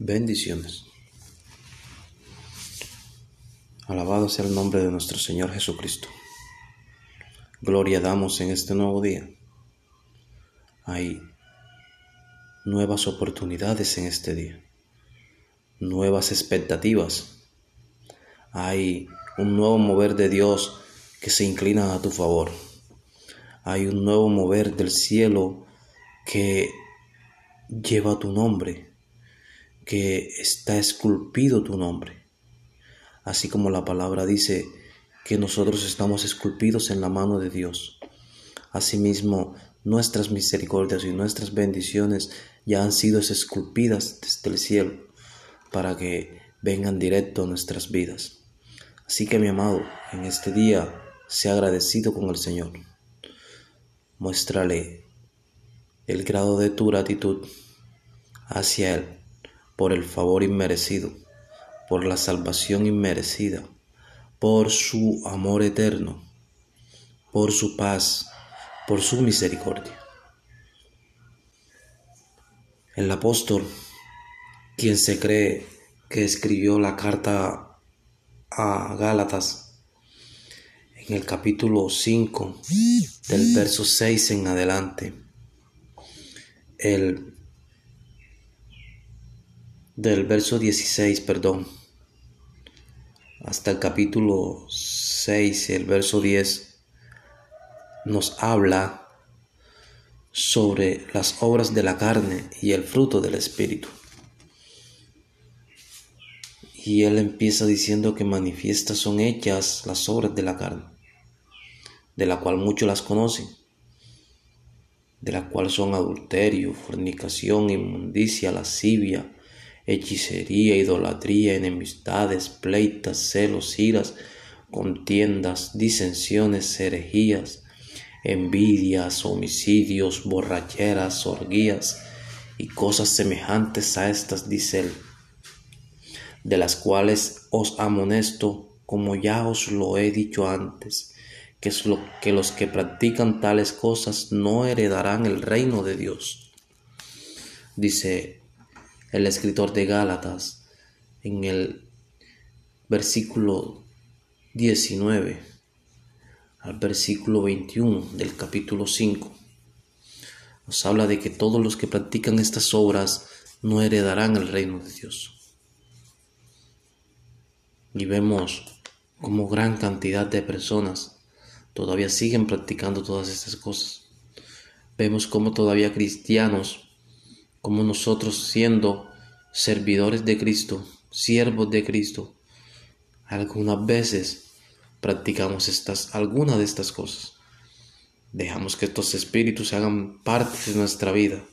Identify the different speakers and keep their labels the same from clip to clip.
Speaker 1: Bendiciones. Alabado sea el nombre de nuestro Señor Jesucristo. Gloria damos en este nuevo día. Hay nuevas oportunidades en este día, nuevas expectativas. Hay un nuevo mover de Dios que se inclina a tu favor. Hay un nuevo mover del cielo que lleva tu nombre que está esculpido tu nombre. Así como la palabra dice que nosotros estamos esculpidos en la mano de Dios. Asimismo, nuestras misericordias y nuestras bendiciones ya han sido esculpidas desde el cielo para que vengan directo a nuestras vidas. Así que mi amado, en este día, sea agradecido con el Señor. Muéstrale el grado de tu gratitud hacia Él por el favor inmerecido, por la salvación inmerecida, por su amor eterno, por su paz, por su misericordia. El apóstol, quien se cree que escribió la carta a Gálatas, en el capítulo 5, del verso 6 en adelante, el del verso 16, perdón, hasta el capítulo 6, el verso 10, nos habla sobre las obras de la carne y el fruto del Espíritu. Y él empieza diciendo que manifiestas son hechas las obras de la carne, de la cual muchos las conocen, de la cual son adulterio, fornicación, inmundicia, lascivia, hechicería, idolatría, enemistades, pleitas, celos, iras, contiendas, disensiones, herejías, envidias, homicidios, borracheras, orgías y cosas semejantes a estas, dice él, de las cuales os amonesto, como ya os lo he dicho antes, que, que los que practican tales cosas no heredarán el reino de Dios. Dice el escritor de Gálatas en el versículo 19 al versículo 21 del capítulo 5. Nos habla de que todos los que practican estas obras no heredarán el reino de Dios. Y vemos como gran cantidad de personas todavía siguen practicando todas estas cosas. Vemos como todavía cristianos como nosotros siendo servidores de Cristo, siervos de Cristo, algunas veces practicamos estas, algunas de estas cosas. Dejamos que estos espíritus hagan parte de nuestra vida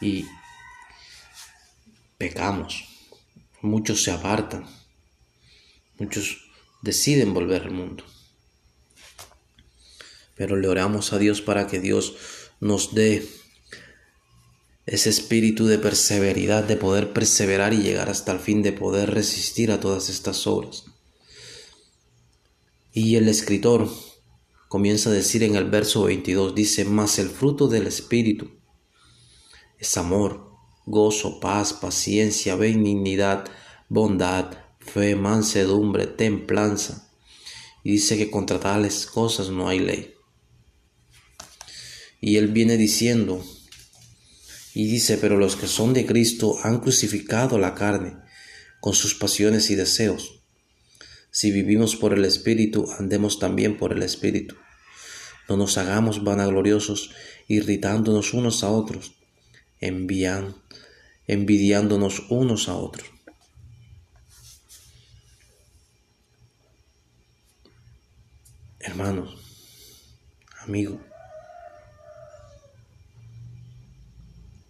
Speaker 1: y pecamos. Muchos se apartan, muchos deciden volver al mundo. Pero le oramos a Dios para que Dios nos dé ese espíritu de perseveridad, de poder perseverar y llegar hasta el fin, de poder resistir a todas estas obras. Y el escritor comienza a decir en el verso 22, dice, mas el fruto del espíritu es amor, gozo, paz, paciencia, benignidad, bondad, fe, mansedumbre, templanza. Y dice que contra tales cosas no hay ley. Y él viene diciendo y dice, pero los que son de Cristo han crucificado la carne con sus pasiones y deseos. Si vivimos por el Espíritu, andemos también por el Espíritu. No nos hagamos vanagloriosos, irritándonos unos a otros, envían, envidiándonos unos a otros. Hermanos, amigos,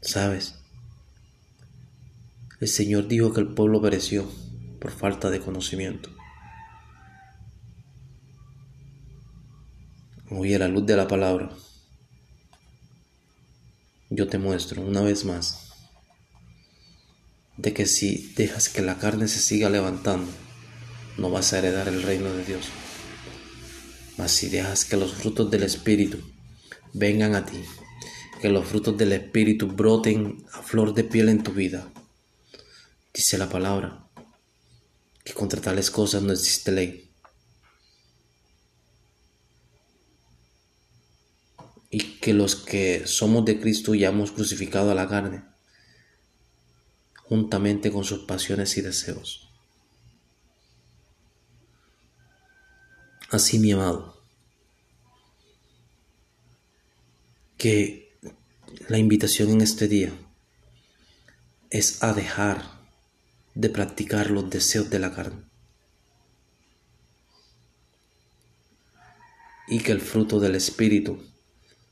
Speaker 1: ¿Sabes? El Señor dijo que el pueblo pereció por falta de conocimiento. Hoy a la luz de la palabra, yo te muestro una vez más de que si dejas que la carne se siga levantando, no vas a heredar el reino de Dios. Mas si dejas que los frutos del Espíritu vengan a ti, que los frutos del Espíritu broten a flor de piel en tu vida. Dice la palabra que contra tales cosas no existe ley. Y que los que somos de Cristo ya hemos crucificado a la carne, juntamente con sus pasiones y deseos. Así, mi amado, que la invitación en este día es a dejar de practicar los deseos de la carne. Y que el fruto del Espíritu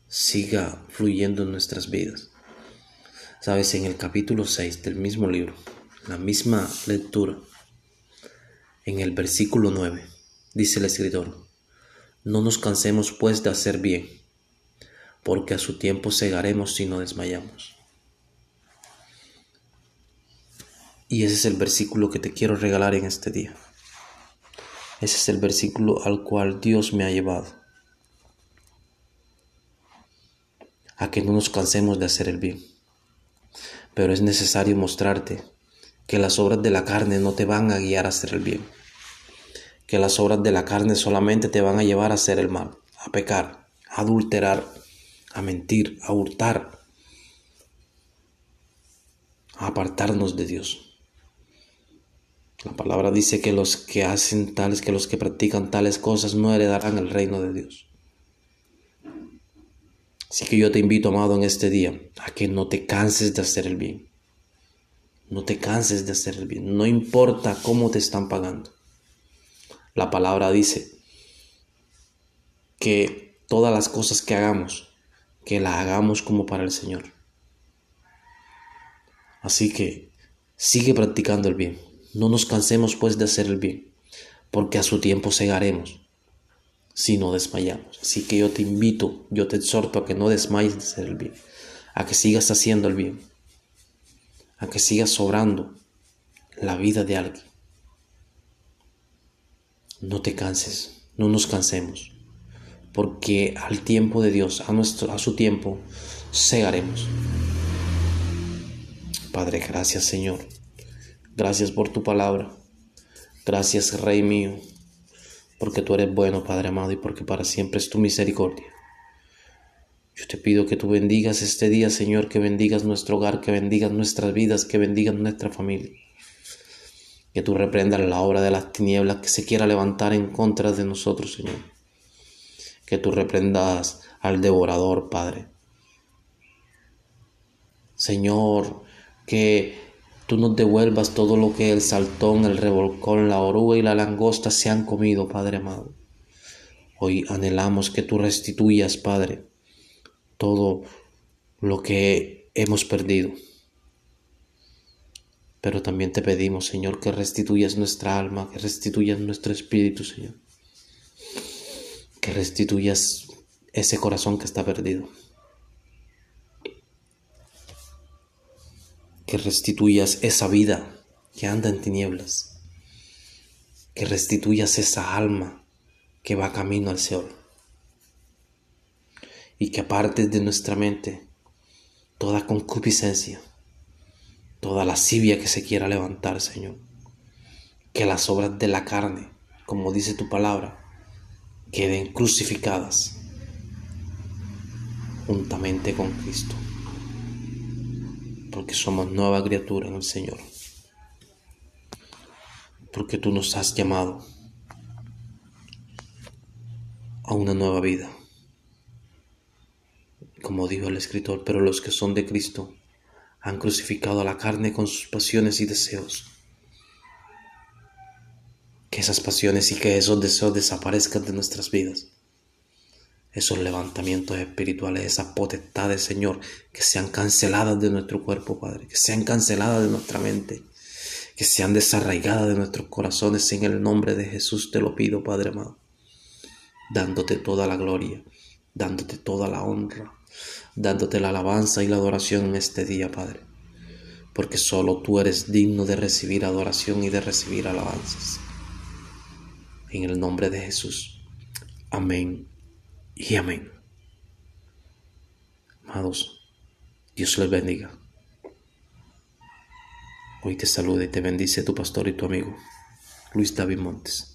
Speaker 1: siga fluyendo en nuestras vidas. Sabes, en el capítulo 6 del mismo libro, la misma lectura, en el versículo 9, dice el escritor, no nos cansemos pues de hacer bien, porque a su tiempo segaremos si no desmayamos. Y ese es el versículo que te quiero regalar en este día. Ese es el versículo al cual Dios me ha llevado. A que no nos cansemos de hacer el bien. Pero es necesario mostrarte que las obras de la carne no te van a guiar a hacer el bien. Que las obras de la carne solamente te van a llevar a hacer el mal, a pecar, a adulterar, a mentir, a hurtar, a apartarnos de Dios. La palabra dice que los que hacen tales, que los que practican tales cosas no heredarán el reino de Dios. Así que yo te invito, amado, en este día a que no te canses de hacer el bien. No te canses de hacer el bien. No importa cómo te están pagando. La palabra dice que todas las cosas que hagamos, que las hagamos como para el Señor. Así que sigue practicando el bien. No nos cansemos pues de hacer el bien, porque a su tiempo segaremos si no desmayamos. Así que yo te invito, yo te exhorto a que no desmayes de hacer el bien, a que sigas haciendo el bien, a que sigas sobrando la vida de alguien. No te canses, no nos cansemos, porque al tiempo de Dios, a, nuestro, a su tiempo, segaremos. Padre, gracias Señor Gracias por tu palabra. Gracias, Rey mío, porque tú eres bueno, Padre amado, y porque para siempre es tu misericordia. Yo te pido que tú bendigas este día, Señor, que bendigas nuestro hogar, que bendigas nuestras vidas, que bendigas nuestra familia. Que tú reprendas la obra de las tinieblas que se quiera levantar en contra de nosotros, Señor. Que tú reprendas al devorador, Padre. Señor, que tú nos devuelvas todo lo que el saltón, el revolcón, la oruga y la langosta se han comido, Padre amado. Hoy anhelamos que tú restituyas, Padre, todo lo que hemos perdido. Pero también te pedimos, Señor, que restituyas nuestra alma, que restituyas nuestro espíritu, Señor. Que restituyas ese corazón que está perdido. que restituyas esa vida que anda en tinieblas, que restituyas esa alma que va camino al Seol y que apartes de nuestra mente toda concupiscencia, toda lascivia que se quiera levantar, Señor. Que las obras de la carne, como dice tu palabra, queden crucificadas juntamente con Cristo porque somos nueva criatura en el Señor. Porque tú nos has llamado a una nueva vida. Como dijo el escritor, pero los que son de Cristo han crucificado a la carne con sus pasiones y deseos. Esas pasiones y que esos deseos desaparezcan de nuestras vidas esos levantamientos espirituales, esas potestades, Señor, que sean canceladas de nuestro cuerpo, Padre, que sean canceladas de nuestra mente, que sean desarraigadas de nuestros corazones. En el nombre de Jesús te lo pido, Padre amado, dándote toda la gloria, dándote toda la honra, dándote la alabanza y la adoración en este día, Padre, porque solo tú eres digno de recibir adoración y de recibir alabanzas. En el nombre de Jesús. Amén y amén. Amados, Dios les bendiga. Hoy te saluda y te bendice tu pastor y tu amigo, Luis David Montes.